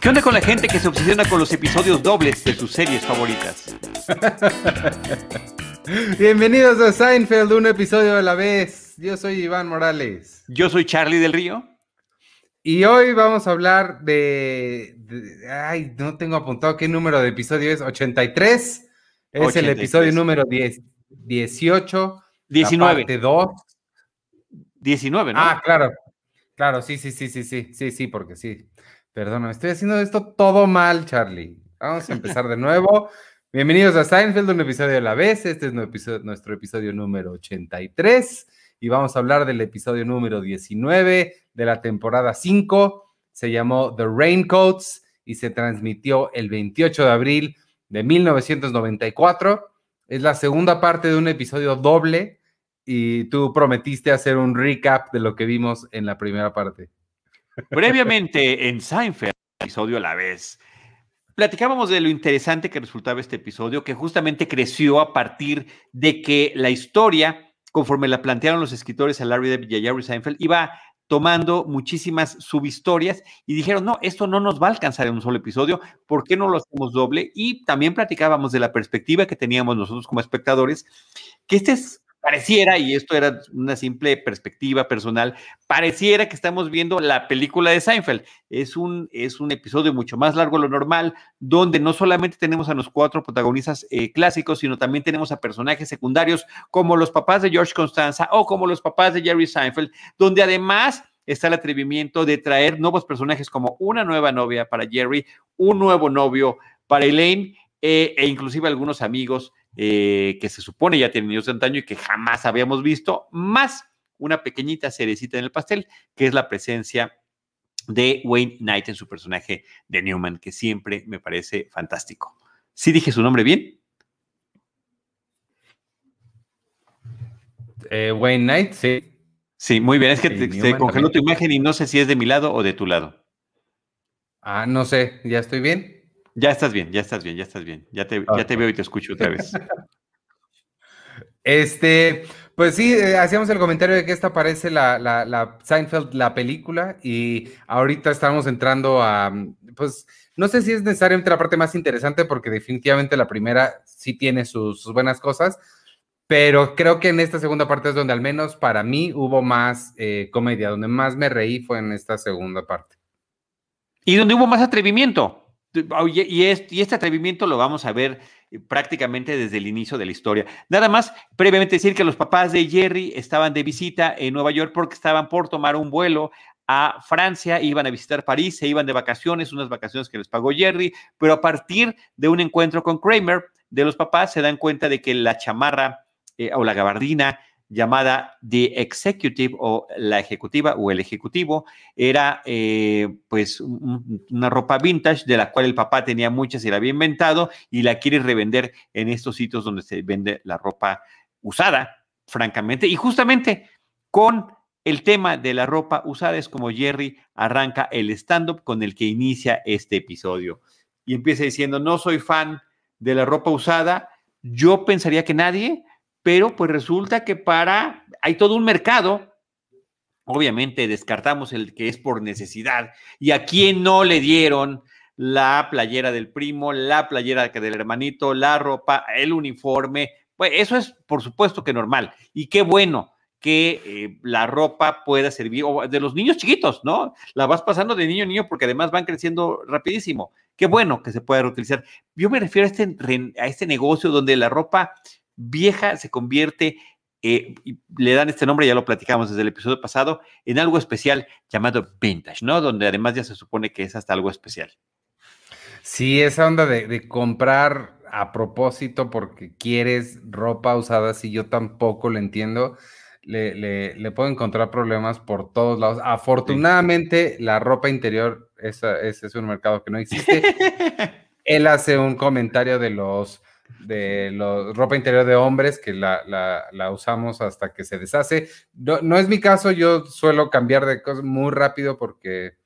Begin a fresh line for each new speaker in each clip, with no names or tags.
¿Qué onda con la gente que se obsesiona con los episodios dobles de sus series favoritas?
Bienvenidos a Seinfeld, un episodio a la vez. Yo soy Iván Morales.
Yo soy Charlie del Río.
Y hoy vamos a hablar de, Ay, no tengo apuntado qué número de episodio es. 83. Es el episodio número 10, 18.
19.
parte 2.
19, ¿no?
Ah, claro. Claro, sí, sí, sí, sí, sí, sí, sí, porque sí. Perdóname, estoy haciendo esto todo mal, Charlie. Vamos a empezar de nuevo. Bienvenidos a Seinfeld, un episodio de la vez. Este es nuestro episodio número 83 y vamos a hablar del episodio número 19 de la temporada 5. Se llamó The Raincoats y se transmitió el 28 de abril de 1994. Es la segunda parte de un episodio doble y tú prometiste hacer un recap de lo que vimos en la primera parte.
Previamente en Seinfeld, episodio a la vez, platicábamos de lo interesante que resultaba este episodio, que justamente creció a partir de que la historia, conforme la plantearon los escritores a Larry David y Jerry Seinfeld, iba tomando muchísimas subhistorias y dijeron, no, esto no nos va a alcanzar en un solo episodio, ¿por qué no lo hacemos doble? Y también platicábamos de la perspectiva que teníamos nosotros como espectadores, que este es pareciera, y esto era una simple perspectiva personal, pareciera que estamos viendo la película de Seinfeld. Es un, es un episodio mucho más largo de lo normal, donde no solamente tenemos a los cuatro protagonistas eh, clásicos, sino también tenemos a personajes secundarios como los papás de George Constanza o como los papás de Jerry Seinfeld, donde además está el atrevimiento de traer nuevos personajes como una nueva novia para Jerry, un nuevo novio para Elaine eh, e inclusive algunos amigos eh, que se supone ya tienen niños de antaño y que jamás habíamos visto, más una pequeñita cerecita en el pastel, que es la presencia de Wayne Knight en su personaje de Newman, que siempre me parece fantástico. ¿Sí dije su nombre bien?
Eh, Wayne Knight, sí.
Sí, muy bien. Es que se congeló tu imagen y no sé si es de mi lado o de tu lado.
Ah, no sé. ¿Ya estoy bien?
Ya estás bien, ya estás bien, ya estás bien. Ya te, ya te veo y te escucho otra vez.
Este, pues sí, eh, hacíamos el comentario de que esta parece la, la, la, Seinfeld, la película, y ahorita estamos entrando a, pues, no sé si es necesariamente la parte más interesante, porque definitivamente la primera sí tiene sus, buenas cosas, pero creo que en esta segunda parte es donde al menos para mí hubo más eh, comedia, donde más me reí fue en esta segunda parte.
Y donde hubo más atrevimiento. Y, este atrevimiento lo vamos a ver eh, prácticamente desde el inicio de la historia. Nada más, previamente decir que los papás de Jerry estaban de visita en Nueva York porque estaban por tomar un vuelo a Francia, iban a visitar París, se iban de vacaciones, unas vacaciones que les pagó Jerry, pero a partir de un encuentro con Kramer, de los papás se dan cuenta de que la chamarra eh, o la gabardina llamada The Executive o la ejecutiva o el ejecutivo, era eh, pues una ropa vintage de la cual el papá tenía muchas y la había inventado y la quiere revender en estos sitios donde se vende la ropa usada, francamente. Y justamente con el tema de la ropa usada es como Jerry arranca el stand-up con el que inicia este episodio. Y empieza diciendo, no soy fan de la ropa usada, yo pensaría que nadie, pero pues resulta que para, hay todo un mercado, obviamente descartamos el que es por necesidad, y a quién no le dieron la playera del primo, la playera del hermanito, la ropa, el uniforme, pues eso es por supuesto que normal, y qué bueno que eh, la ropa pueda servir, de los niños chiquitos, ¿no? La vas pasando de niño a niño porque además van creciendo rapidísimo. Qué bueno que se pueda reutilizar. Yo me refiero a este, a este negocio donde la ropa vieja se convierte, eh, le dan este nombre, ya lo platicamos desde el episodio pasado, en algo especial llamado vintage, ¿no? Donde además ya se supone que es hasta algo especial.
Sí, esa onda de, comprar a propósito porque quieres ropa usada, si yo tampoco lo entiendo. Le, le, puedo encontrar problemas por todos lados. Afortunadamente, la ropa interior, ese es un mercado que no existe. Él hace un comentario de los de la ropa interior de hombres que la, usamos hasta que se deshace. No, es mi caso, yo suelo cambiar de cosas muy rápido porque,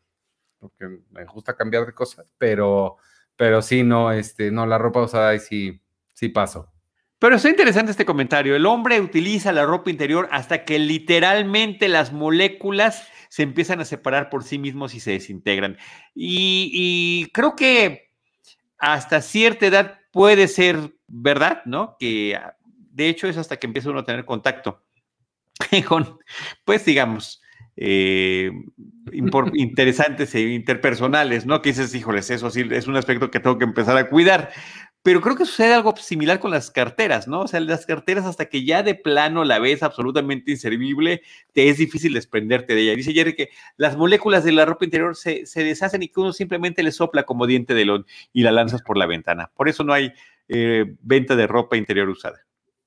porque me gusta cambiar de cosas, pero, pero sí, no, este, no, la ropa usada ahí sí, sí paso.
Pero está interesante este comentario. El hombre utiliza la ropa interior hasta que literalmente las moléculas se empiezan a separar por sí mismos y se desintegran. Y, creo que hasta cierta edad puede ser verdad, ¿no? Que de hecho es hasta que empieza uno a tener contacto con, pues digamos, eh, interesantes e interpersonales, ¿no? Que dices, híjoles, eso sí es un aspecto que tengo que empezar a cuidar. Pero creo que sucede algo similar con las carteras, ¿no? O sea, las carteras hasta que ya de plano la ves absolutamente inservible, te es difícil desprenderte de ella. Dice Jerry que las moléculas de la ropa interior se, deshacen y que uno simplemente le sopla como diente de león y la lanzas por la ventana. Por eso no hay eh, venta de ropa interior usada.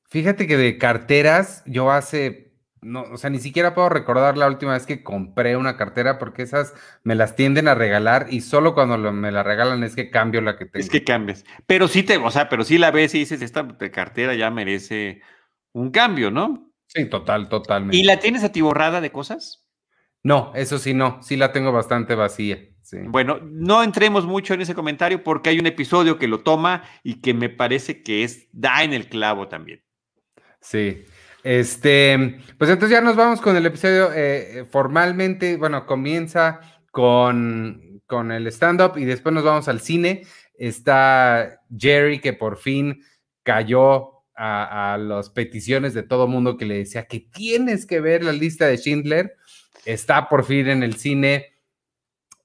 Fíjate que de carteras, yo hace no, o sea, ni siquiera puedo recordar la última vez que compré una cartera porque esas me las tienden a regalar y solo cuando me la regalan es que cambio la que tengo.
Es que cambies. Pero sí te, o sea, pero sí la ves y dices, esta cartera ya merece un cambio, ¿no?
Sí, total, totalmente.
¿Y la tienes atiborrada de cosas?
No, eso sí no, sí la tengo bastante vacía.
Bueno, no entremos mucho en ese comentario porque hay un episodio que lo toma y que me parece que es da en el clavo también.
Sí. Este, pues entonces ya nos vamos con el episodio eh, eh, formalmente, bueno, comienza con, con el stand-up y después nos vamos al cine. Está Jerry que por fin cayó a, las peticiones de todo mundo que le decía que tienes que ver la lista de Schindler. Está por fin en el cine.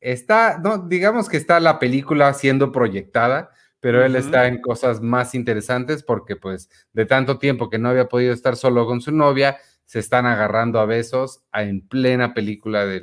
Está, no, digamos que está la película siendo proyectada pero él está en cosas más interesantes porque pues de tanto tiempo que no había podido estar solo con su novia, se están agarrando a besos en plena película de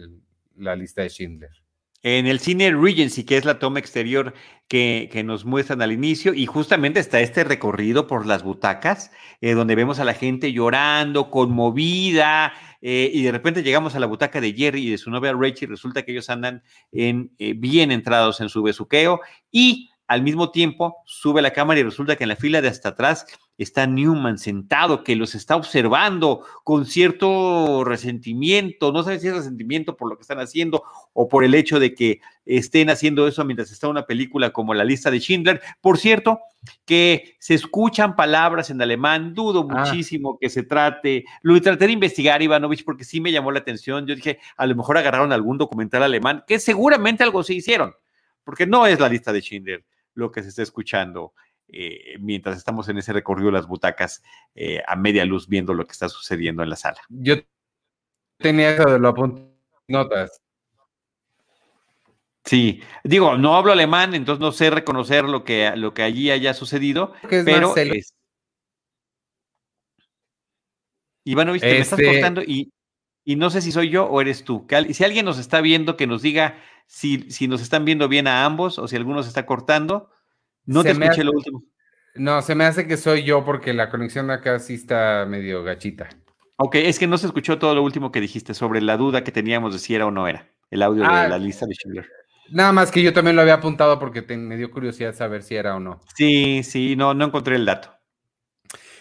la lista de Schindler.
En el cine Regency, que es la toma exterior que, nos muestran al inicio, y justamente está este recorrido por las butacas, eh, donde vemos a la gente llorando, conmovida, eh, y de repente llegamos a la butaca de Jerry y de su novia Rachel, resulta que ellos andan en, eh, bien entrados en su besuqueo, y al mismo tiempo sube la cámara y resulta que en la fila de hasta atrás está Newman sentado, que los está observando con cierto resentimiento, no sé si es resentimiento por lo que están haciendo o por el hecho de que estén haciendo eso mientras está una película como La lista de Schindler. Por cierto, que se escuchan palabras en alemán, dudo ah. muchísimo que se trate, lo traté de investigar, Ivanovich, porque sí me llamó la atención, yo dije, a lo mejor agarraron algún documental alemán, que seguramente algo se hicieron, porque no es la lista de Schindler lo que se está escuchando eh, mientras estamos en ese recorrido de las butacas eh, a media luz viendo lo que está sucediendo en la sala.
Yo tenía eso de lo notas.
Sí, digo, no hablo alemán, entonces no sé reconocer lo que, lo que allí haya sucedido, pero es... Ivanovich, te me estás este cortando y, y, no sé si soy yo o eres tú. si alguien nos está viendo, que nos diga si, si nos están viendo bien a ambos o si alguno se está cortando. No te escuché lo último.
No, se me hace que soy yo porque la conexión acá sí está medio gachita.
Ok, es que no se escuchó todo lo último que dijiste sobre la duda que teníamos de si era o no era el audio de ah, la lista de Schindler.
Nada más que yo también lo había apuntado porque me dio curiosidad saber si era o no.
Sí, sí, no, no encontré el dato.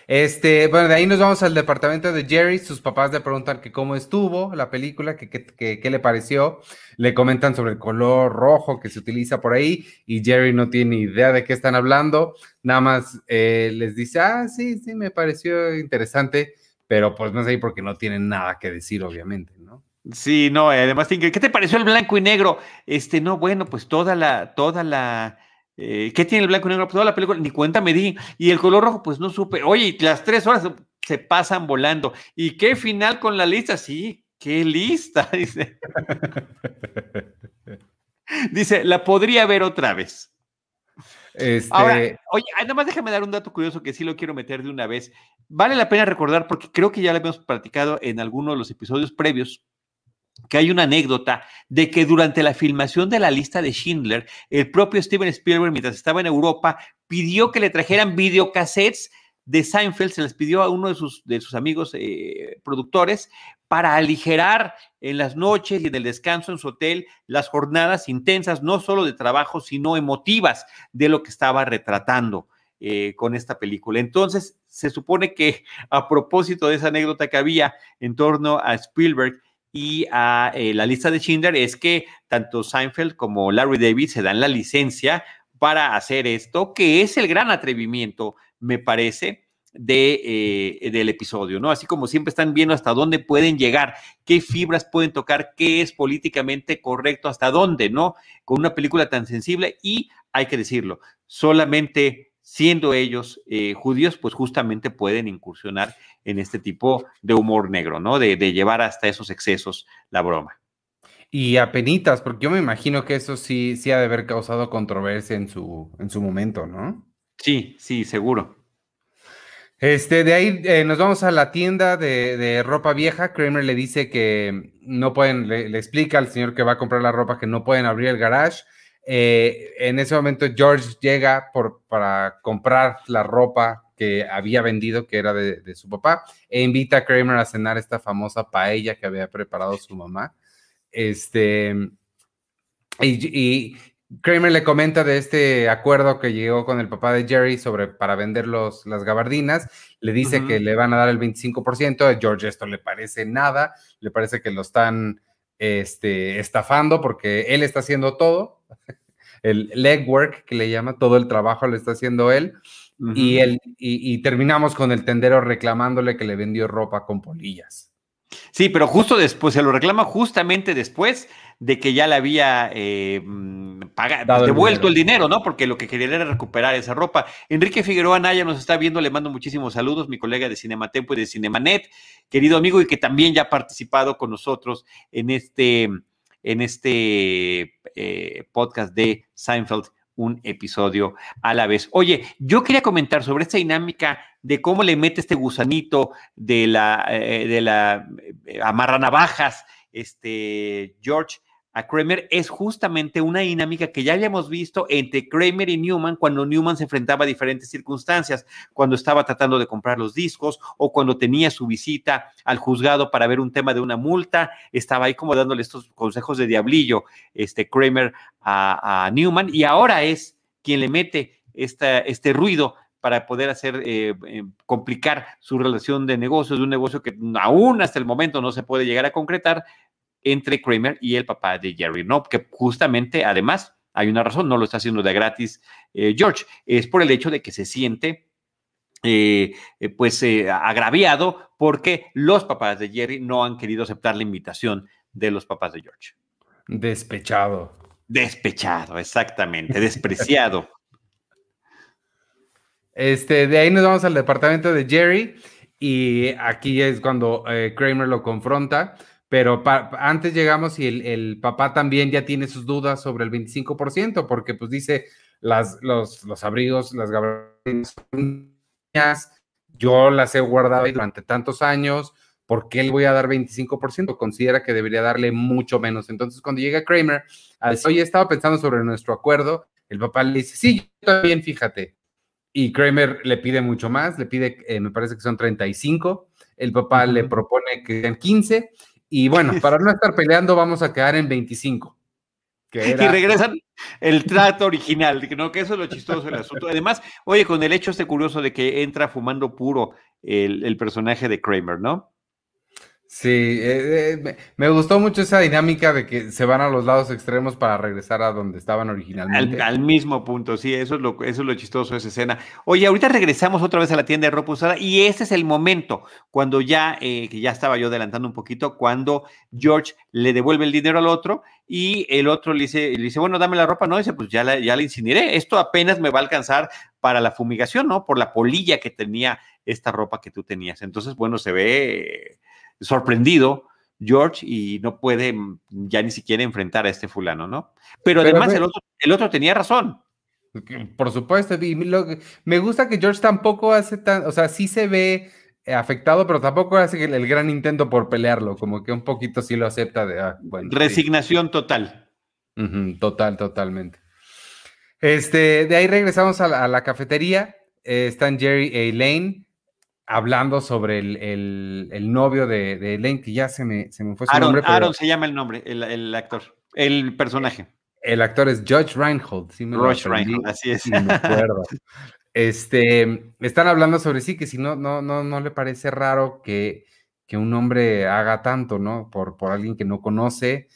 Este, bueno, de ahí nos vamos al departamento de Jerry. Sus papás le preguntan que cómo estuvo la película, que qué le pareció. Le comentan sobre el color rojo que se utiliza por ahí y Jerry no tiene idea de qué están hablando. Nada más eh, les dice, ah, sí, sí, me pareció interesante, pero pues no sé, porque no tienen nada que decir, obviamente, ¿no?
Sí, no, además, ¿qué te pareció el blanco y negro? Este, no, bueno, pues toda la, toda la eh, ¿Qué tiene el blanco y negro? Pues toda la película, ni cuenta me di. Y el color rojo, pues no supe. Oye, las tres horas se pasan volando. ¿Y qué final con la lista? Sí, qué lista, dice. dice, la podría ver otra vez. Este... Ahora, oye, nada más déjame dar un dato curioso que sí lo quiero meter de una vez. Vale la pena recordar, porque creo que ya lo hemos platicado en alguno de los episodios previos, que hay una anécdota de que durante la filmación de la lista de Schindler, el propio Steven Spielberg, mientras estaba en Europa, pidió que le trajeran videocassettes de Seinfeld, se les pidió a uno de sus, de sus amigos eh, productores para aligerar en las noches y en el descanso en su hotel las jornadas intensas, no solo de trabajo, sino emotivas de lo que estaba retratando. Eh, con esta película. Entonces, se supone que a propósito de esa anécdota que había en torno a Spielberg y a eh, la lista de Schindler es que tanto Seinfeld como Larry David se dan la licencia para hacer esto, que es el gran atrevimiento, me parece, de, eh, del episodio, ¿no? Así como siempre están viendo hasta dónde pueden llegar, qué fibras pueden tocar, qué es políticamente correcto, hasta dónde, ¿no? Con una película tan sensible y, hay que decirlo, solamente siendo ellos eh, judíos, pues justamente pueden incursionar en este tipo de humor negro, ¿no? De, de llevar hasta esos excesos la broma.
Y apenitas, porque yo me imagino que eso sí, sí ha de haber causado controversia en su, en su momento, ¿no?
Sí, sí, seguro.
Este, de ahí eh, nos vamos a la tienda de, ropa vieja. Kramer le dice que no pueden, le, explica al señor que va a comprar la ropa que no pueden abrir el garage. Eh, en ese momento George llega por, para comprar la ropa que había vendido, que era de, su papá, e invita a Kramer a cenar esta famosa paella que había preparado su mamá. Este, y, Kramer le comenta de este acuerdo que llegó con el papá de Jerry sobre para vender los, las gabardinas. Le dice que le van a dar el 25%. A George esto le parece nada. Le parece que lo están este, estafando porque él está haciendo todo. El legwork que le llama, todo el trabajo lo está haciendo él. y, él y terminamos con el tendero reclamándole que le vendió ropa con polillas.
Sí, pero justo después, se lo reclama justamente después de que ya le había eh, mm, devuelto el dinero. ¿no? Porque lo que quería era recuperar esa ropa. Enrique Figueroa Naya nos está viendo, le mando muchísimos saludos, mi colega de Cinematempo y de Cinemanet, querido amigo, y que también ya ha participado con nosotros en este, en este eh, podcast de Seinfeld un episodio a la vez. Oye, yo quería comentar sobre esta dinámica de cómo le mete este gusanito de la, eh, de la eh, amarranavajas, este, George, a Kramer es justamente una dinámica que ya habíamos visto entre Kramer y Newman cuando Newman se enfrentaba a diferentes circunstancias, cuando estaba tratando de comprar los discos o cuando tenía su visita al juzgado para ver un tema de una multa, estaba ahí como dándole estos consejos de diablillo, este Kramer a, Newman y ahora es quien le mete este ruido para poder hacer eh, eh, complicar su relación de negocios, de un negocio que aún hasta el momento no se puede llegar a concretar, entre Kramer y el papá de Jerry, ¿no? Que justamente, además, hay una razón, no lo está haciendo de gratis eh, George, es por el hecho de que se siente eh, eh, pues agraviado porque los papás de Jerry no han querido aceptar la invitación de los papás de George.
Despechado.
Despechado, exactamente, despreciado.
Este, de ahí nos vamos al departamento de Jerry y aquí es cuando Kramer lo confronta pero antes llegamos y el, papá también ya tiene sus dudas sobre el 25%, porque pues dice, las, los, los abrigos, las gabardinas, yo las he guardado durante tantos años, ¿por qué le voy a dar 25%? Considera que debería darle mucho menos. Entonces, cuando llega Kramer a decir, oye, estaba pensando sobre nuestro acuerdo, el papá le dice, sí, yo también, fíjate. Y Kramer le pide mucho más, le pide, eh, me parece que son 35, el papá le propone que sean 15 y bueno, para no estar peleando, vamos a quedar en 25.
Y regresan el trato original, ¿no? que eso es lo chistoso del asunto. Además, oye, con el hecho este curioso de que entra fumando puro el, el personaje de Kramer, ¿no?
Sí, eh, eh, me, gustó mucho esa dinámica de que se van a los lados extremos para regresar a donde estaban originalmente.
Al, mismo punto, sí, eso es, lo, eso es lo chistoso de esa escena. Oye, ahorita regresamos otra vez a la tienda de ropa usada y ese es el momento cuando ya, eh, que ya estaba yo adelantando un poquito, cuando George le devuelve el dinero al otro y el otro le dice, le dice bueno, dame la ropa, ¿no? dice, pues ya la, ya la incineré, esto apenas me va a alcanzar para la fumigación, ¿no? Por la polilla que tenía esta ropa que tú tenías. Entonces, bueno, se ve sorprendido George y no puede mm, ya ni siquiera enfrentar a este fulano, ¿no? Pero, además el, otro, el otro tenía razón.
Por supuesto, me gusta que George tampoco hace tan, o sea, sí se ve eh, afectado, pero tampoco hace el, gran intento por pelearlo, como que un poquito sí lo acepta de, ah,
Resignación total.
total, totalmente. Este, de ahí regresamos a la, cafetería, eh, están Jerry y Elaine, hablando sobre el, novio de, de, Elaine, que ya se me, se me fue su nombre.
Aaron se llama el nombre, el, actor, el personaje.
El actor es Judge Reinhold.
Sí me Reinhold, así es.
este, están hablando sobre sí, que si no, no, no, no le parece raro que, que un hombre haga tanto, ¿no? Por, por alguien que no conoce.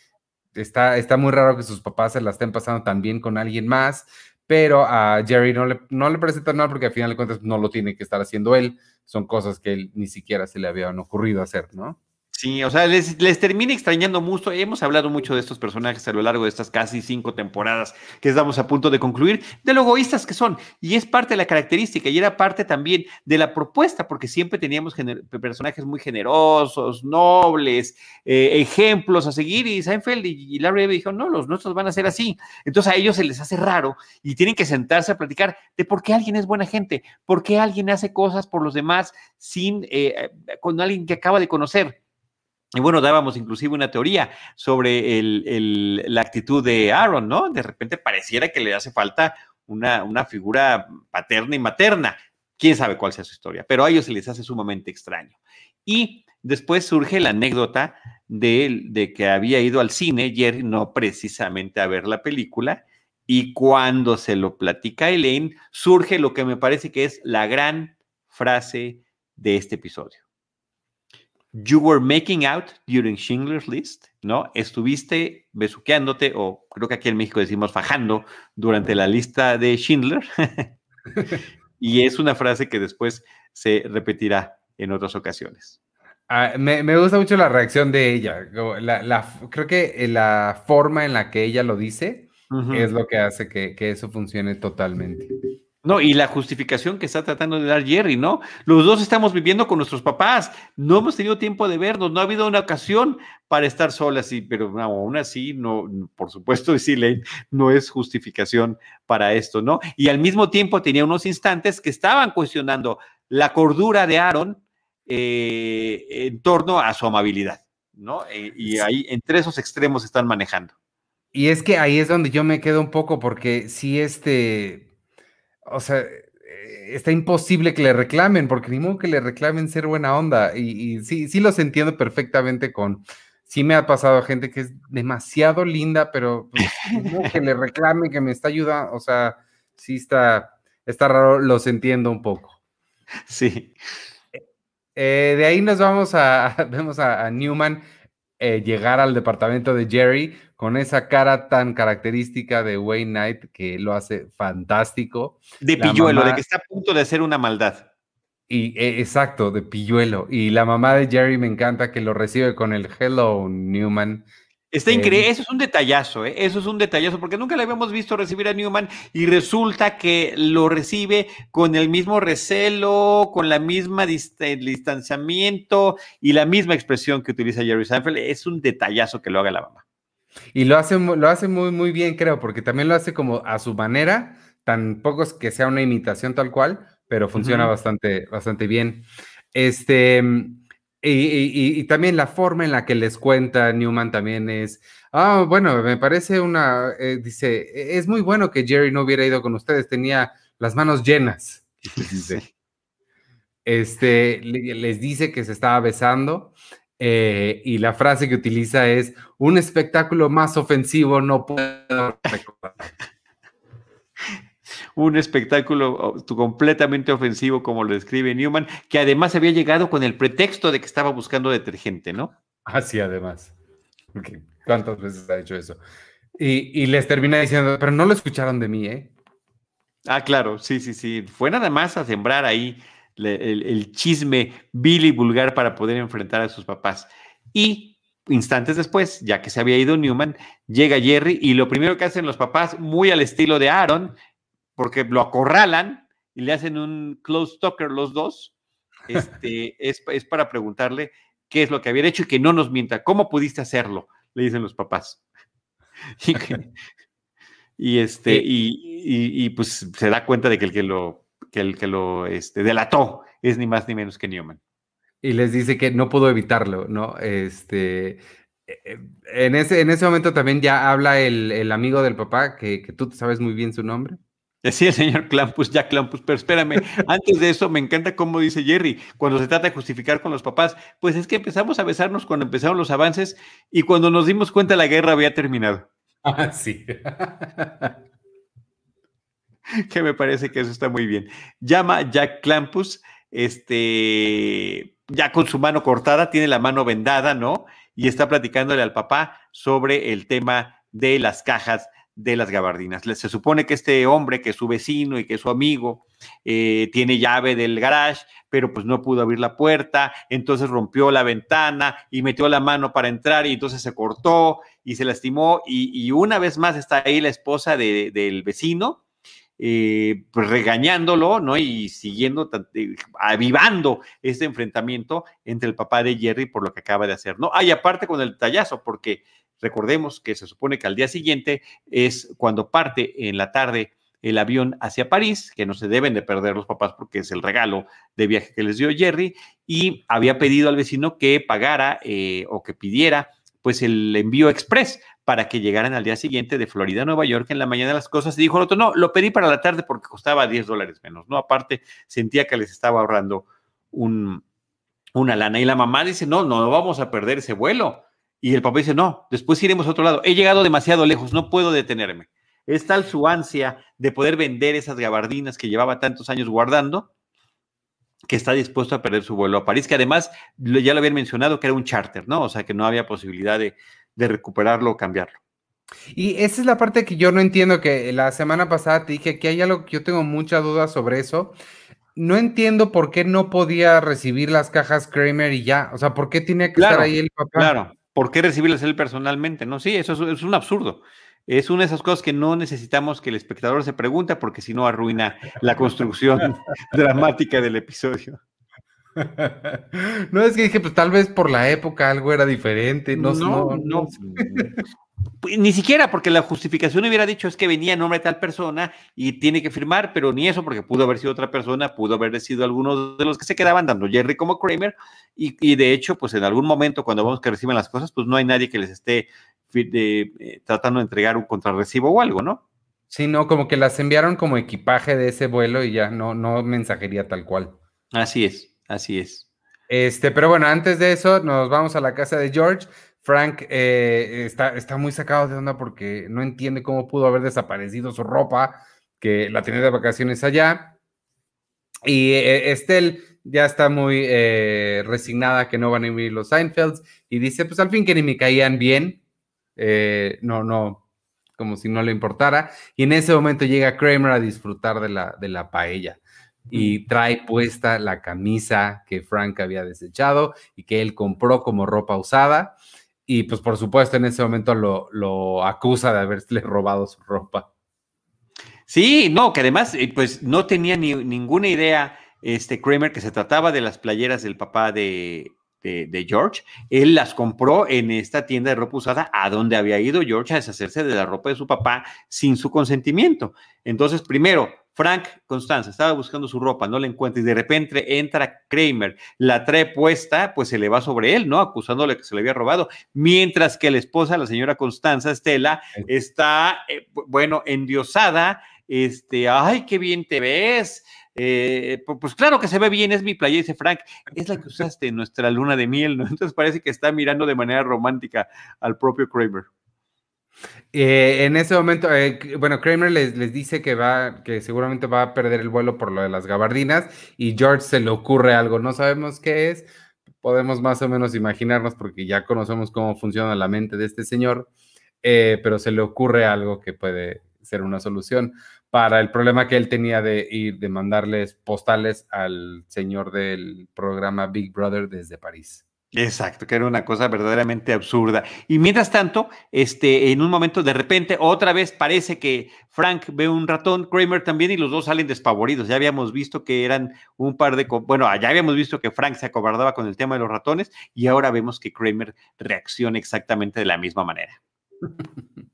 Está, está muy raro que sus papás se la estén pasando también con alguien más, pero a Jerry no le, no le parece tan mal porque al final de cuentas no lo tiene que estar haciendo él, son cosas que él ni siquiera se le habían ocurrido hacer, ¿no?
Sí, o sea, les, les, termina extrañando mucho. Hemos hablado mucho de estos personajes a lo largo de estas casi cinco temporadas que estamos a punto de concluir, de lo egoístas que son. Y es parte de la característica y era parte también de la propuesta, porque siempre teníamos personajes muy generosos, nobles, eh, ejemplos a seguir. Y Seinfeld y, Larry dijo, no, los nuestros van a ser así. Entonces a ellos se les hace raro y tienen que sentarse a platicar de por qué alguien es buena gente, por qué alguien hace cosas por los demás sin, eh, con alguien que acaba de conocer. Y bueno, dábamos inclusive una teoría sobre la actitud de Aaron, ¿no? De repente pareciera que le hace falta una, figura paterna y materna. Quién sabe cuál sea su historia, pero a ellos se les hace sumamente extraño. Y después surge la anécdota de, de que había ido al cine, Jerry, no precisamente a ver la película, y cuando se lo platica Elaine, surge lo que me parece que es la gran frase de este episodio. You were making out during Schindler's List, ¿no? Estuviste besuqueándote, o creo que aquí en México decimos fajando, durante la lista de Schindler. y es una frase que después se repetirá en otras ocasiones.
Ah, me, gusta mucho la reacción de ella. creo que la forma en la que ella lo dice es lo que hace que, que eso funcione totalmente.
No, y la justificación que está tratando de dar Jerry, ¿no? Los dos estamos viviendo con nuestros papás, no hemos tenido tiempo de vernos, no ha habido una ocasión para estar solas, sí, pero aún así, no, por supuesto, decirle, no es justificación para esto, ¿no? Y al mismo tiempo tenía unos instantes que estaban cuestionando la cordura de Aaron eh, en torno a su amabilidad, ¿no? Eh, y ahí, entre esos extremos están manejando.
Y es que ahí es donde yo me quedo un poco, porque si este o sea, eh, está imposible que le reclamen, porque ni modo que le reclamen ser buena onda. Y, sí, sí los entiendo perfectamente con, sí me ha pasado gente que es demasiado linda, pero pues, que le reclame, que me está ayudando, o sea, sí está, está raro, los entiendo un poco.
Sí.
Eh, de ahí nos vamos a, vemos a, Newman eh, llegar al departamento de Jerry con esa cara tan característica de Wayne Knight que lo hace fantástico.
De pilluelo, de que está a punto de hacer una maldad.
Y e, exacto, de pilluelo. Y la mamá de Jerry me encanta que lo recibe con el Hello Newman.
Está increíble, eso es un detallazo, ¿eh? eso es un detallazo, porque nunca le habíamos visto recibir a Newman y resulta que lo recibe con el mismo recelo, con la misma distanciamiento y la misma expresión que utiliza Jerry Seinfeld. Es un detallazo que lo haga la mamá.
Y lo hace, lo hace muy, muy bien, creo, porque también lo hace como a su manera, tampoco es que sea una imitación tal cual, pero funciona bastante, bastante bien. Este, y, también la forma en la que les cuenta Newman también es, ah, bueno, me parece una, eh, dice, e, es muy bueno que Jerry no hubiera ido con ustedes, tenía las manos llenas. Este, les dice que se estaba besando eh, y la frase que utiliza es, un espectáculo más ofensivo no puedo recordar.
un espectáculo oh, completamente ofensivo, como lo describe Newman, que además había llegado con el pretexto de que estaba buscando detergente, ¿no?
Así, además. ¿Cuántas veces ha hecho eso? Y, y, les termina diciendo, pero no lo escucharon de mí, ¿eh?
Ah, claro, sí, sí, sí. Fue nada más a sembrar ahí el, chisme vil y vulgar para poder enfrentar a sus papás. Y instantes después, ya que se había ido Newman, llega Jerry y lo primero que hacen los papás, muy al estilo de Aaron, porque lo acorralan y le hacen un close talker los dos, este, es, para preguntarle qué es lo que había hecho y que no nos mienta. ¿Cómo pudiste hacerlo? Le dicen los papás. y, este, y, pues se da cuenta de que el que lo que el que lo este, delató es ni más ni menos que Newman.
Y les dice que no pudo evitarlo, ¿no? Este, eh, en, ese, en ese momento también ya habla el, amigo del papá, que, que, tú sabes muy bien su nombre.
Sí, el señor Clampus, Jack Clampus, pero espérame, antes de eso me encanta cómo dice Jerry, cuando se trata de justificar con los papás, pues es que empezamos a besarnos cuando empezaron los avances y cuando nos dimos cuenta la guerra había terminado.
Ah, sí.
que me parece que eso está muy bien. Llama Jack Clampus, este, ya con su mano cortada, tiene la mano vendada, ¿no? Y está platicándole al papá sobre el tema de las cajas de las gabardinas. Se supone que este hombre, que es su vecino y que es su amigo, eh, tiene llave del garage, pero pues no pudo abrir la puerta, entonces rompió la ventana y metió la mano para entrar y entonces se cortó y se lastimó y, una vez más está ahí la esposa del vecino. Eh, pues regañándolo, ¿no? Y siguiendo, eh, avivando este enfrentamiento entre el papá de Jerry por lo que acaba de hacer, ¿no? Hay aparte con el tallazo, porque Recordemos que se supone que al día siguiente es cuando parte en la tarde el avión hacia París, que no se deben de perder los papás porque es el regalo de viaje que les dio Jerry, y había pedido al vecino que pagara eh, o que pidiera pues el envío express para que llegaran al día siguiente de Florida a Nueva York en la mañana las cosas y dijo el otro, no, lo pedí para la tarde porque costaba 10 dólares menos, ¿no? Aparte, sentía que les estaba ahorrando un, una lana y la mamá dice, no, no vamos a perder ese vuelo y el papá dice, no, después iremos a otro lado. He llegado demasiado lejos, no puedo detenerme. Es tal su ansia de poder vender esas gabardinas que llevaba tantos años guardando que está dispuesto a perder su vuelo a París, que además ya lo habían mencionado que era un charter, ¿no? O sea, que no había posibilidad de, de recuperarlo o cambiarlo.
Y esa es la parte que yo no entiendo, que la semana pasada te dije que hay algo que yo tengo mucha duda sobre eso. No entiendo por qué no podía recibir las cajas Kramer y ya. O sea, ¿por qué tiene que estar ahí el papá?
Claro, ¿por qué recibirlas él personalmente? No, sí, eso es, un absurdo. Es una de esas cosas que no necesitamos que el espectador se pregunte porque si no arruina la construcción dramática del episodio.
No es que dije, pues tal vez por la época algo era diferente. No, no, no.
Ni siquiera porque la justificación hubiera dicho es que venía en nombre de tal persona y tiene que firmar, pero ni eso porque pudo haber sido otra persona, pudo haber sido alguno de los que se quedaban, dando Jerry como Kramer, y, de hecho, pues en algún momento cuando vamos que reciben las cosas, pues no hay nadie que les esté eh, tratando de entregar un contrarrecibo o algo, ¿no?
Sí, no, como que las enviaron como equipaje de ese vuelo y ya no, no mensajería tal cual.
Así es, así es.
Este, pero bueno, antes de eso, nos vamos a la casa de George. Frank eh, está, está muy sacado de onda porque no entiende cómo pudo haber desaparecido su ropa, que la tenía de vacaciones allá. Y eh, Estelle ya está muy eh, resignada que no van a ir los Seinfelds y dice, pues al fin que ni me caían bien, no, no, como si no le importara. Y en ese momento llega Kramer a disfrutar de la, de la paella y trae puesta la camisa que Frank había desechado y que él compró como ropa usada y pues por supuesto en ese momento lo, acusa de haberle robado su ropa.
Sí, no, que además eh, pues no tenía ni, ninguna idea este Kramer que se trataba de las playeras del papá de, de, George. Él las compró en esta tienda de ropa usada a donde había ido George a deshacerse de la ropa de su papá sin su consentimiento. Entonces, primero, Frank Constanza estaba buscando su ropa, no la encuentra y de repente entra Kramer, la trae puesta, pues se le va sobre él, ¿no? Acusándole que se le había robado, mientras que la esposa, la señora Constanza Estela, está, eh, bueno, endiosada, este, ay, qué bien te ves. Eh, pues claro que se ve bien, es mi playa, dice Frank, es la que usaste en nuestra luna de miel, ¿no? Entonces parece que está mirando de manera romántica al propio Kramer.
Eh, en ese momento, eh, bueno, Kramer les, les, dice que va, que seguramente va a perder el vuelo por lo de las gabardinas y George se le ocurre algo, no sabemos qué es, podemos más o menos imaginarnos porque ya conocemos cómo funciona la mente de este señor, pero se le ocurre algo que puede ser una solución para el problema que él tenía de ir, de mandarles postales al señor del programa Big Brother desde París.
Exacto, que era una cosa verdaderamente absurda. Y mientras tanto, este, en un momento de repente, otra vez parece que Frank ve un ratón, Kramer también, y los dos salen despavoridos. Ya habíamos visto que eran un par de, bueno, ya habíamos visto que Frank se acobardaba con el tema de los ratones, y ahora vemos que Kramer reacciona exactamente de la misma manera.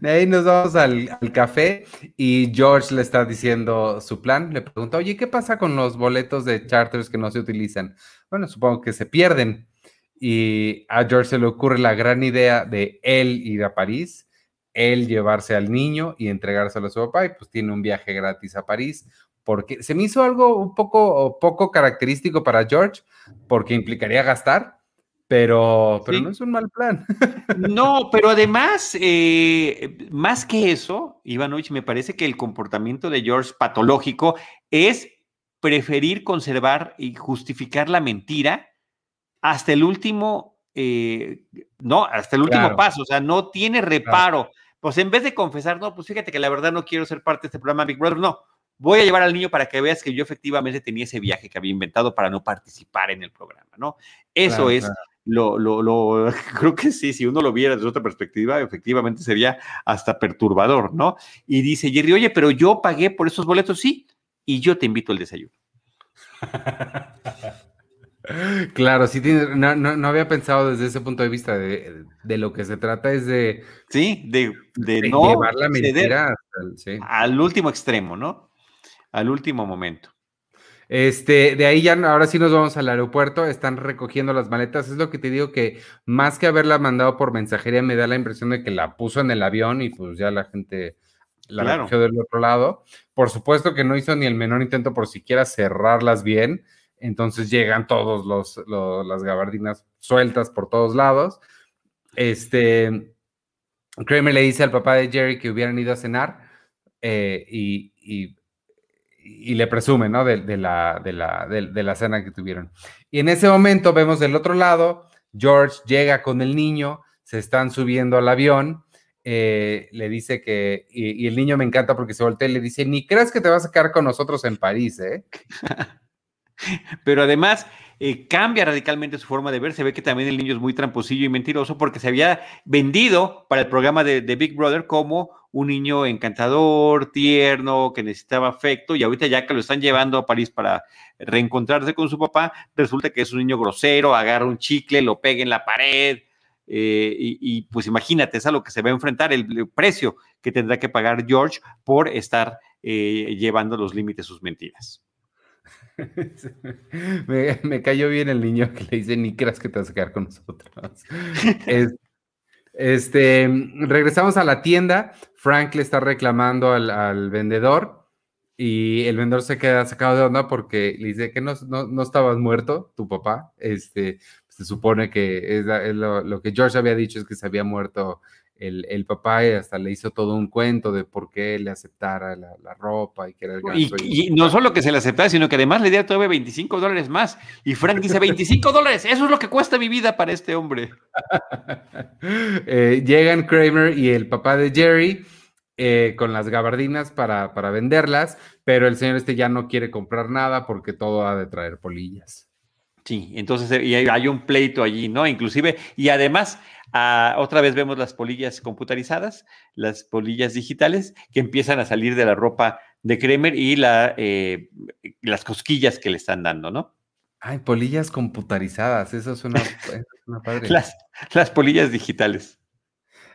De ahí nos vamos al, café y George le está diciendo su plan. Le pregunta, oye, ¿qué pasa con los boletos de charters que no se utilizan? Bueno, supongo que se pierden. Y a George se le ocurre la gran idea de él ir a París, él llevarse al niño y entregárselo a su papá y pues tiene un viaje gratis a París. Porque se me hizo algo un poco, poco característico para George, porque implicaría gastar pero, pero no es un mal plan.
No, pero además, eh, más que eso, Ivanovich, me parece que el comportamiento de George patológico es preferir conservar y justificar la mentira hasta el último, eh, no, hasta el último paso, o sea, no tiene reparo. Pues en vez de confesar, no, pues fíjate que la verdad no quiero ser parte de este programa Big Brother, no, voy a llevar al niño para que veas que yo efectivamente tenía ese viaje que había inventado para no participar en el programa, ¿no? Eso es Lo, lo, lo, creo que sí, si uno lo viera desde otra perspectiva, efectivamente sería hasta perturbador, ¿no? Y dice Jerry, oye, pero yo pagué por esos boletos, sí, y yo te invito al desayuno.
Claro, sí, no, no, había pensado desde ese punto de vista de, lo que se trata es de...
Sí, de, de, no
llevar la mentira
al último extremo, ¿no? Al último momento.
Este, de ahí ya, ahora sí nos vamos al aeropuerto, están recogiendo las maletas. Es lo que te digo que más que haberla mandado por mensajería, me da la impresión de que la puso en el avión y pues ya la gente la recogió del otro lado. Por supuesto que no hizo ni el menor intento por siquiera cerrarlas bien entonces llegan todos los, las gabardinas sueltas por todos lados. Este, Kramer le dice al papá de Jerry que hubieran ido a cenar eh, y, le presume, ¿no? De, la, de, la, de, la, cena que tuvieron. Y en ese momento vemos del otro lado, George llega con el niño, se están subiendo al avión, eh, le dice que, y, y, el niño me encanta porque se voltea y le dice, ni creas que te vas a quedar con nosotros en París, ¿eh?
Pero además eh, cambia radicalmente su forma de ver. Se ve que también el niño es muy tramposillo y mentiroso porque se había vendido para el programa de, Big Brother como un niño encantador, tierno, que necesitaba afecto. Y ahorita ya que lo están llevando a París para reencontrarse con su papá, resulta que es un niño grosero, agarra un chicle, lo pega en la pared. Eh, y, pues imagínate, es a lo que se va a enfrentar, el, precio que tendrá que pagar George por estar eh, llevando los límites sus mentiras.
me, cayó bien el niño que le dice, ni creas que te vas a quedar con nosotros. este, regresamos a la tienda, Frank le está reclamando al, vendedor y el vendedor se queda sacado de onda porque le dice que no, no, estabas muerto, tu papá. Este, se supone que es, lo, lo, que George había dicho es que se había muerto el, papá hasta le hizo todo un cuento de por qué le aceptara la, ropa y que era el
ganso. Y, no solo que se le aceptara, sino que además le diera todavía 25 dólares más. Y Frank dice, 25 dólares, eso es lo que cuesta mi vida para este hombre.
Eh, llegan Kramer y el papá de Jerry eh, con las gabardinas para, para venderlas, pero el señor este ya no quiere comprar nada porque todo ha de traer polillas.
Sí, entonces y hay un pleito allí, ¿no? Inclusive, y además Ah, otra vez vemos las polillas computarizadas, las polillas digitales que empiezan a salir de la ropa de Kremer y la, eh, las cosquillas que le están dando, ¿no?
Ay, polillas computarizadas, eso es una,
padre. Las, las, polillas digitales.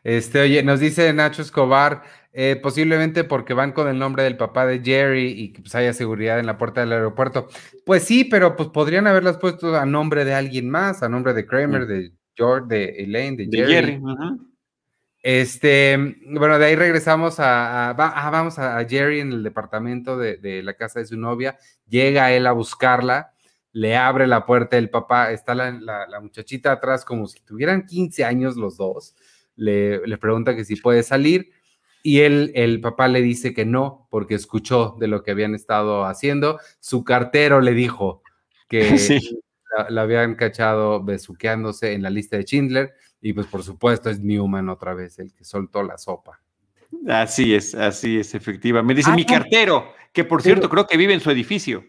Este, oye, nos dice Nacho Escobar, eh, posiblemente porque van con el nombre del papá de Jerry y que pues haya seguridad en la puerta del aeropuerto. Pues sí, pero pues podrían haberlas puesto a nombre de alguien más, a nombre de Kramer, de George, de Elaine, de, Jerry. Este, bueno, de ahí regresamos a, ah, vamos a, Jerry en el departamento de, la casa de su novia, llega él a buscarla, le abre la puerta el papá, está la, muchachita atrás como si tuvieran 15 años los dos, le, pregunta que si puede salir y él, el papá le dice que no, porque escuchó de lo que habían estado haciendo, su cartero le dijo que... Sí la, habían cachado besuqueándose en la lista de Schindler y pues por supuesto es Newman otra vez el que soltó la sopa.
Así es, así es, efectivamente. Dice mi cartero, que por cierto creo que vive en su edificio.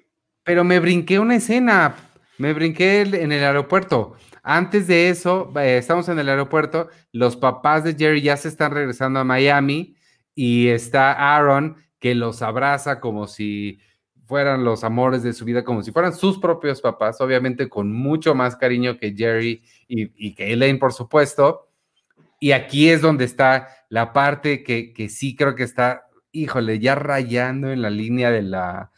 Pero me brinqué una escena, me brinqué en el aeropuerto. Antes de eso, eh, estamos en el aeropuerto, los papás de Jerry ya se están regresando a Miami y está Aaron que los abraza como si fueran los amores de su vida, como si fueran sus propios papás, obviamente con mucho más cariño que Jerry y, que Elaine, por supuesto. Y aquí es donde está la parte que, sí creo que está, híjole, ya rayando en la línea de la,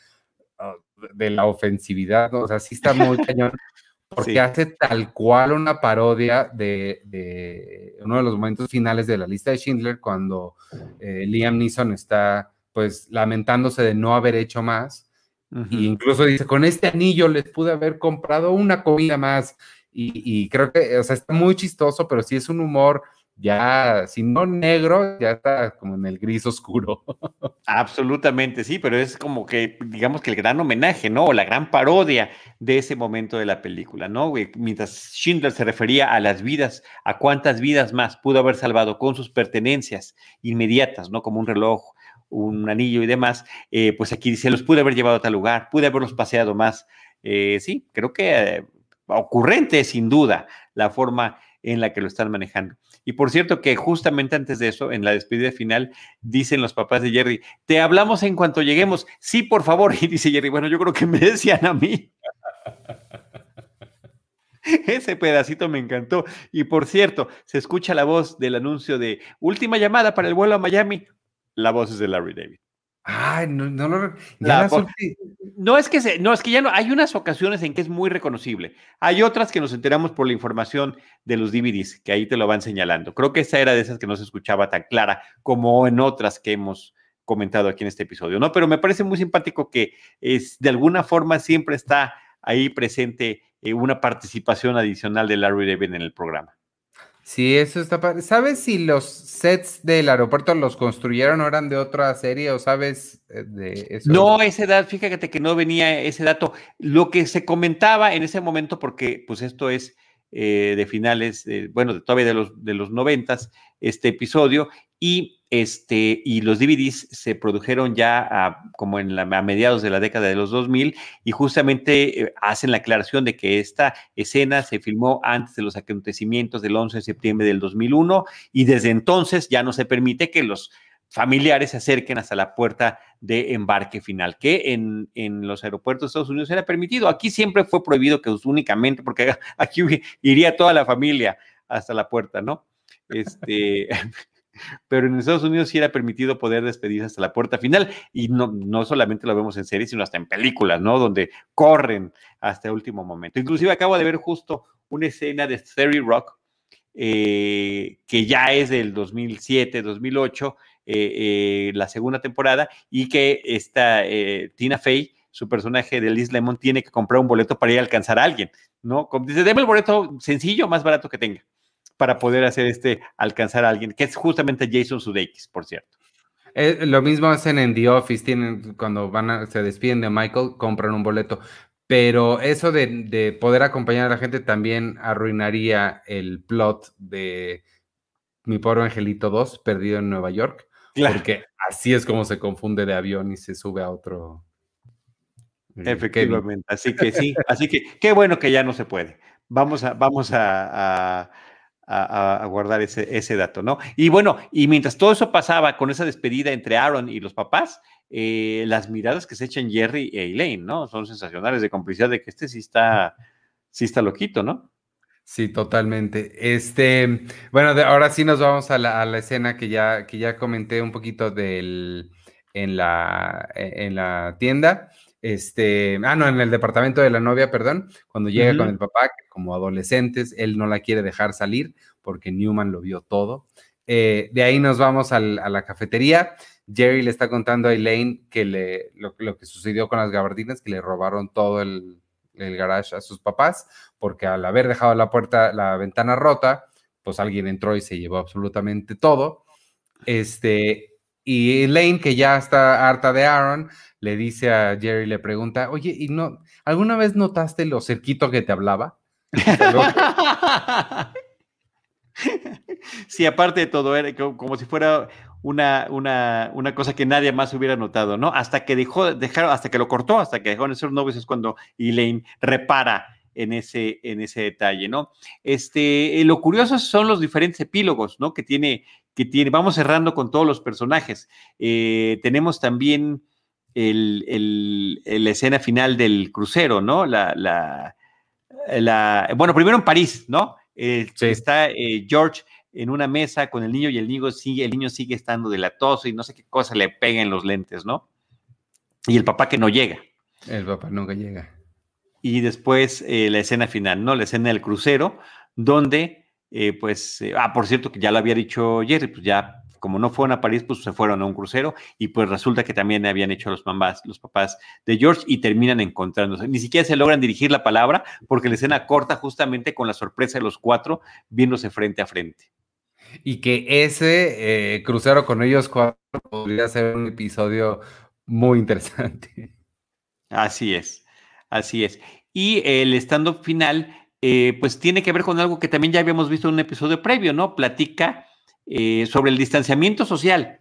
ah, de la ofensividad, ¿no? O sea, sí está muy cañón, porque hace tal cual una parodia de, uno de los momentos finales de la lista de Schindler, cuando eh, Liam Neeson está, pues, lamentándose de no haber hecho más incluso dice, con este anillo les pude haber comprado una comida más. Y, creo que, o sea, está muy chistoso, pero sí es un humor ya, si no negro, ya está como en el gris oscuro.
Absolutamente, sí, pero es como que, digamos que el gran homenaje, ¿no? O la gran parodia de ese momento de la película, ¿no? Mientras Schindler se refería a las vidas, a cuántas vidas más pudo haber salvado con sus pertenencias inmediatas, ¿no? Como un reloj, un anillo y demás, eh, pues aquí dice, los pude haber llevado a tal lugar, pude haberlos paseado más. Eh, sí, creo que eh, ocurrente, sin duda, la forma en la que lo están manejando. Y por cierto que justamente antes de eso, en la despedida final, dicen los papás de Jerry, te hablamos en cuanto lleguemos. Sí, por favor. Y dice Jerry, bueno, yo creo que me decían a mí. Ese pedacito me encantó. Y por cierto, se escucha la voz del anuncio de última llamada para el vuelo a Miami. La voz es de Larry David.
Ay, no, no lo
no es que se, no es que ya no hay unas ocasiones en que es muy reconocible. Hay otras que nos enteramos por la información de los DVDs, que ahí te lo van señalando. Creo que esa era de esas que no se escuchaba tan clara como en otras que hemos comentado aquí en este episodio, ¿no? Pero me parece muy simpático que es, de alguna forma siempre está ahí presente eh, una participación adicional de Larry David en el programa.
Sí, eso está padre. ¿Sabes si los sets del aeropuerto los construyeron o eran de otra serie o sabes eh, de eso?
No, ese dato, fíjate que no venía ese dato. Lo que se comentaba en ese momento, porque pues esto es eh, de finales, bueno, todavía de los, de los noventas, este episodio, y, este, y los DVDs se produjeron ya como en la, a mediados de la década de los 2000 y justamente eh, hacen la aclaración de que esta escena se filmó antes de los acontecimientos del 11 de septiembre del 2001 y desde entonces ya no se permite que los familiares se acerquen hasta la puerta de embarque final, que en, en, los aeropuertos de Estados Unidos era permitido. Aquí siempre fue prohibido que únicamente, porque aquí iría toda la familia hasta la puerta, ¿no? Este, pero en Estados Unidos sí era permitido poder despedirse hasta la puerta final y no, no solamente lo vemos en series, sino hasta en películas, ¿no? Donde corren hasta el último momento. Inclusive acabo de ver justo una escena de Theory Rock, eh, que ya es del 2007, 2008, eh, eh, la segunda temporada, y que esta Tina Fey, su personaje de Liz Lemon, tiene que comprar un boleto para ir a alcanzar a alguien, ¿no? Dice, deme el boleto sencillo, más barato que tenga, para poder hacer este, alcanzar a alguien, que es justamente Jason Sudeikis, por cierto.
lo mismo hacen en The Office, tienen, cuando van a, se despiden de Michael, compran un boleto. Pero eso de, de, poder acompañar a la gente también arruinaría el plot de Mi pobre angelito 2, perdido en Nueva York, porque así es como se confunde de avión y se sube a otro.
Eh, Efectivamente, así que sí, así que qué bueno que ya no se puede. Vamos a, vamos a, a, guardar ese, ese, dato, ¿no? Y bueno, y mientras todo eso pasaba con esa despedida entre Aaron y los papás, eh, las miradas que se echan Jerry e Elaine, ¿no? Son sensacionales de complicidad de que este sí está, sí está loquito, ¿no?
Sí, totalmente. Este, bueno, ahora sí nos vamos a la, a la, escena que ya, que ya comenté un poquito del, en, la, e, en la tienda. Este, ah, no, en el departamento de la novia, perdón, cuando llega con el papá, que como adolescentes, él no la quiere dejar salir porque Newman lo vio todo. Eh, de ahí nos vamos al, a la cafetería. Jerry le está contando a Elaine que le, lo, lo, que sucedió con las gabardinas, que le robaron todo el, el garage a sus papás, porque al haber dejado la puerta, la ventana rota, pues alguien entró y se llevó absolutamente todo. Este, y Elaine, que ya está harta de Aaron, le dice a Jerry, le pregunta, oye, ¿y no, alguna vez notaste lo cerquito que te hablaba?
sí, aparte de todo, era como, si fuera una, una, una, cosa que nadie más hubiera notado, ¿no? Hasta que dejó, dejaron, hasta que lo cortó, hasta que dejó de ser novios, es cuando Elaine repara en ese, en ese detalle, ¿no? Este, eh, lo curioso son los diferentes epílogos, ¿no? Que tiene, que tiene, vamos cerrando con todos los personajes. Eh, tenemos también el, la escena final del crucero, ¿no? La, la, la, bueno, primero en París, ¿no? Eh, está eh, George en una mesa con el niño y el niño sigue, el niño sigue estando de delatoso y no sé qué cosa le pega en los lentes, ¿no? Y el papá que no llega.
El papá nunca llega.
Y después eh, la escena final, ¿no? La escena del crucero, donde, pues, ah, por cierto, que ya lo había dicho Jerry, pues ya como no fueron a París, pues se fueron a un crucero y pues resulta que también habían hecho los mamás, los papás de George y terminan encontrándose. Ni siquiera se logran dirigir la palabra porque la escena corta justamente con la sorpresa de los cuatro viéndose frente a frente.
Y que ese eh, crucero con ellos cuatro podría ser un episodio muy interesante.
Así es, así es. Y el stand-up final, eh, pues tiene que ver con algo que también ya habíamos visto en un episodio previo, ¿no? Platica eh, sobre el distanciamiento social.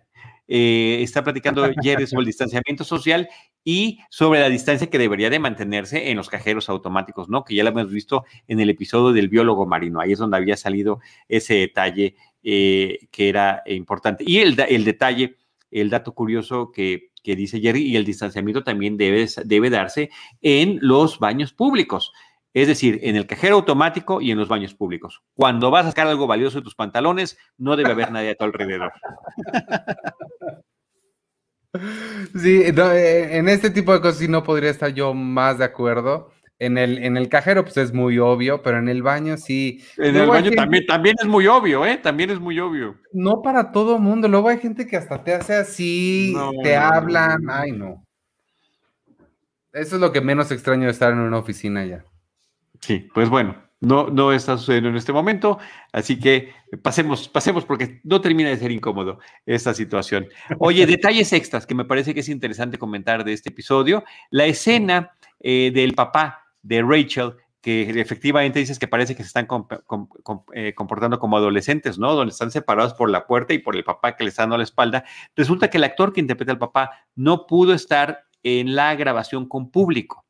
está platicando Jerry sobre el distanciamiento social y sobre la distancia que debería de mantenerse en los cajeros automáticos, ¿no? Que ya lo hemos visto en el episodio del biólogo marino. Ahí es donde había salido ese detalle eh, que era importante. Y el, el, detalle, el dato curioso que, que, dice Jerry, y el distanciamiento también debe, debe darse en los baños públicos. Es decir, en el cajero automático y en los baños públicos. Cuando vas a sacar algo valioso de tus pantalones, no debe haber nadie a tu alrededor.
Sí, eh, en este tipo de cosas sí no podría estar yo más de acuerdo. En el, en el cajero, pues es muy obvio, pero en el baño sí.
En el baño también, también es muy obvio, ¿eh? También es muy obvio.
No para todo mundo. Luego hay gente que hasta te hace así, te hablan. Ay, no. Eso es lo que menos extraño de estar en una oficina ya.
Sí, pues bueno, no, no está sucediendo en este momento, así que pasemos, pasemos porque no termina de ser incómodo esta situación. Oye, detalles extras que me parece que es interesante comentar de este episodio. La escena eh, del papá de Rachel, que efectivamente dices que parece que se están eh, comportando como adolescentes, ¿no? Donde están separados por la puerta y por el papá que le está dando la espalda. Resulta que el actor que interpreta al papá no pudo estar en la grabación con público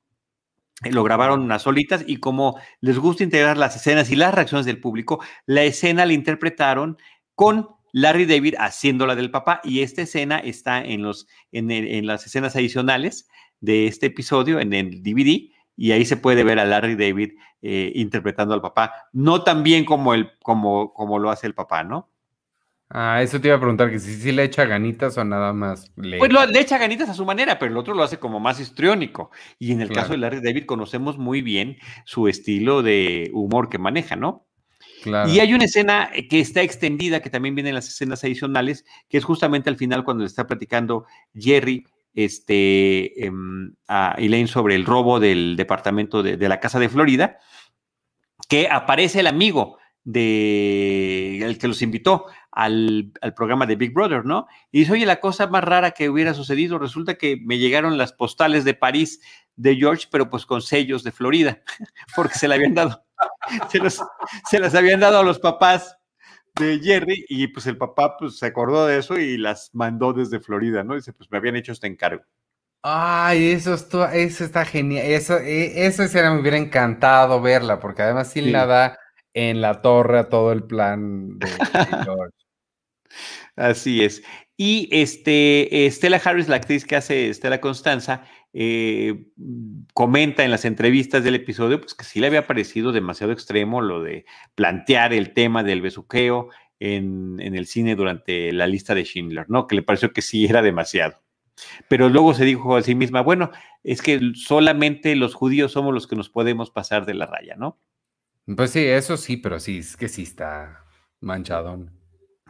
lo grabaron unas solitas y como les gusta integrar las escenas y las reacciones del público, la escena la interpretaron con Larry David haciéndola del papá y esta escena está en, los, en, las escenas adicionales de este episodio en el DVD y ahí se puede ver a Larry David eh, interpretando al papá, no tan bien como, el, como, como lo hace el papá, ¿no?
Ah, eso te iba a preguntar, que si, le echa ganitas o nada más.
Le... Pues le echa ganitas a su manera, pero el otro lo hace como más histriónico. Y en el caso de Larry David conocemos muy bien su estilo de humor que maneja, ¿no? Claro. Y hay una escena que está extendida, que también viene en las escenas adicionales, que es justamente al final cuando le está platicando Jerry este, em, a Elaine sobre el robo del departamento de, de la casa de Florida, que aparece el amigo de el que los invitó al, programa de Big Brother, ¿no? Y dice, oye, la cosa más rara que hubiera sucedido, resulta que me llegaron las postales de París de George, pero pues con sellos de Florida, porque se le habían dado, se, las habían dado a los papás de Jerry y pues el papá pues se acordó de eso y las mandó desde Florida, ¿no? Dice, pues me habían hecho este encargo.
Ay, eso, eso está genial. Eso, e, eso me hubiera encantado verla, porque además sí, la da en la torre a todo el plan de, George.
Así es. Y este, Stella Harris, la actriz que hace Stella Constanza, eh, comenta en las entrevistas del episodio pues, que sí le había parecido demasiado extremo lo de plantear el tema del besuqueo en, en, el cine durante la lista de Schindler, ¿no? Que le pareció que sí era demasiado. Pero luego se dijo a sí misma, bueno, es que solamente los judíos somos los que nos podemos pasar de la raya, ¿no?
Pues sí, eso sí, pero sí, es que sí está manchadón.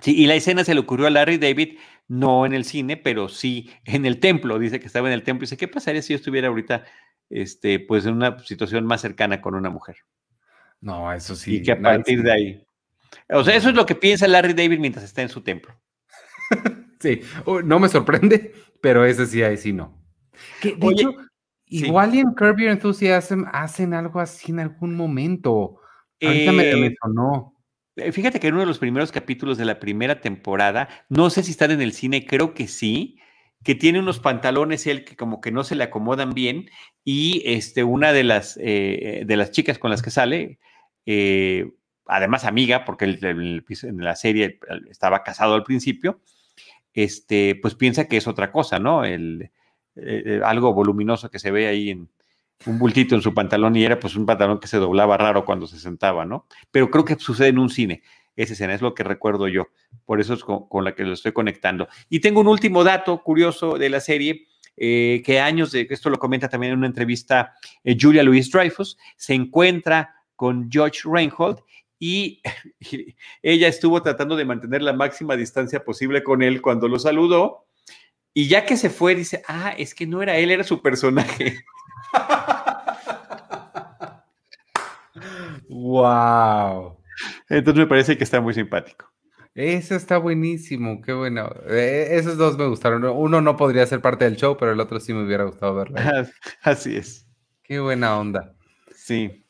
Sí, y la escena se le ocurrió a Larry David, no en el cine, pero sí en el templo. Dice que estaba en el templo y dice, ¿qué pasaría si yo estuviera ahorita, este, pues en una situación más cercana con una mujer?
No, eso sí.
Y que a partir de ahí. O sea, eso es lo que piensa Larry David mientras está en su templo.
sí, no me sorprende, pero ese sí, ahí sí no. de hecho, igual en Curb Your Enthusiasm hacen algo así en algún momento. Ahorita me, me sonó.
Eh, fíjate que en uno de los primeros capítulos de la primera temporada, no sé si están en el cine, creo que sí, que tiene unos pantalones él que como que no se le acomodan bien y este, una de las, eh, de las chicas con las que sale, eh, además amiga, porque en la serie estaba casado al principio, este, pues piensa que es otra cosa, ¿no? El, algo voluminoso que se ve ahí en, un bultito en su pantalón y era pues un pantalón que se doblaba raro cuando se sentaba, ¿no? Pero creo que sucede en un cine. Esa escena es lo que recuerdo yo. Por eso es con, la que lo estoy conectando. Y tengo un último dato curioso de la serie. Eh, que años de esto lo comenta también en una entrevista eh, Julia Louis Dreyfus, se encuentra con George Reinhold y, y, ella estuvo tratando de mantener la máxima distancia posible con él cuando lo saludó. Y ya que se fue, dice, ah, es que no era él, era su personaje.
Wow.
Entonces me parece que está muy simpático.
Eso está buenísimo, qué bueno. Eh, esos dos me gustaron. Uno no podría ser parte del show, pero el otro sí me hubiera gustado verlo.
Así es.
Qué buena onda.
Sí.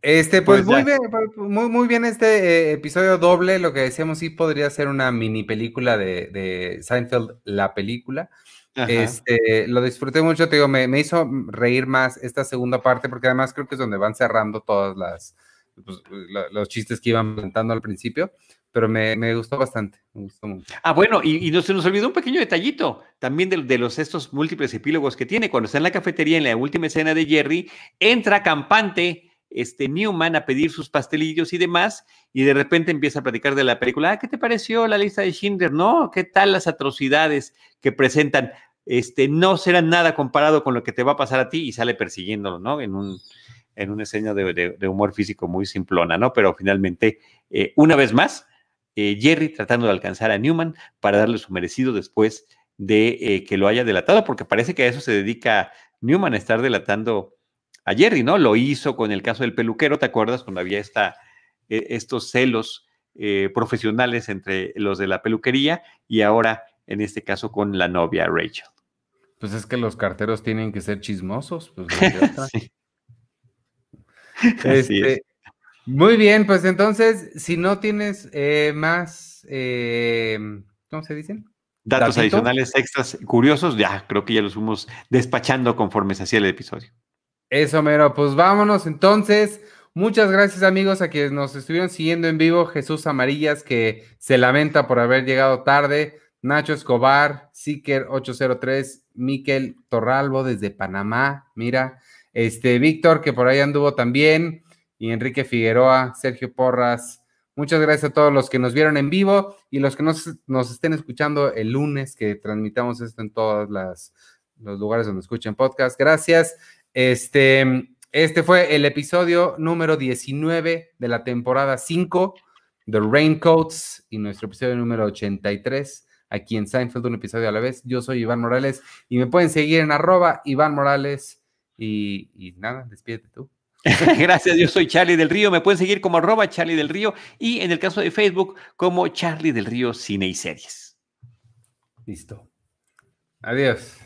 Este, pues, pues muy bien, muy, muy bien este eh, episodio doble. Lo que decíamos, sí podría ser una mini película de, de Seinfeld, la película. Este, lo disfruté mucho, te digo, me, me, hizo reír más esta segunda parte, porque además creo que es donde van cerrando todas las pues, los chistes que iban contando al principio pero me, me, gustó bastante, me gustó mucho.
Ah, bueno, y, y no, se nos olvidó un pequeño detallito también de, de, los estos múltiples epílogos que tiene. Cuando está en la cafetería, en la última escena de Jerry, entra campante este Newman a pedir sus pastelillos y demás, y de repente empieza a platicar de la película. Ah, ¿qué te pareció la lista de Schindler? No, ¿qué tal las atrocidades que presentan? Este, no serán nada comparado con lo que te va a pasar a ti y sale persiguiéndolo, ¿no? En un, en una escena de humor físico muy simplona, ¿no? Pero finalmente, eh, una vez más, eh, Jerry tratando de alcanzar a Newman para darle su merecido después de eh, que lo haya delatado, porque parece que a eso se dedica Newman, a estar delatando a Jerry, ¿no? Lo hizo con el caso del peluquero, ¿te acuerdas? Cuando había esta, eh, estos celos eh, profesionales entre los de la peluquería y ahora, en este caso, con la novia Rachel.
Pues es que los carteros tienen que ser chismosos. Pues, sí. este, muy bien, pues entonces, si no tienes eh, más, eh, ¿cómo se dicen?
Datos ¿Datito? adicionales extras curiosos, ya creo que ya los fuimos despachando conforme se hacía el episodio.
Eso, mero, pues vámonos entonces. Muchas gracias amigos a quienes nos estuvieron siguiendo en vivo. Jesús Amarillas, que se lamenta por haber llegado tarde. Nacho Escobar, Siker 803, Miquel Torralbo desde Panamá, mira. Este, Víctor, que por ahí anduvo también y Enrique Figueroa, Sergio Porras. Muchas gracias a todos los que nos vieron en vivo y los que nos, nos estén escuchando el lunes, que transmitamos esto en todos los lugares donde escuchen podcast. Gracias. Este, este fue el episodio número 19 de la temporada 5 de Raincoats y nuestro episodio número 83 aquí en Seinfeld, un episodio a la vez. Yo soy Iván Morales y me pueden seguir en arroba Iván Morales y, y nada, despídete tú.
Gracias, yo soy Charlie del Río. Me pueden seguir como arroba Charlie del Río y en el caso de Facebook como Charlie del Río Cine y Series.
Listo. Adiós.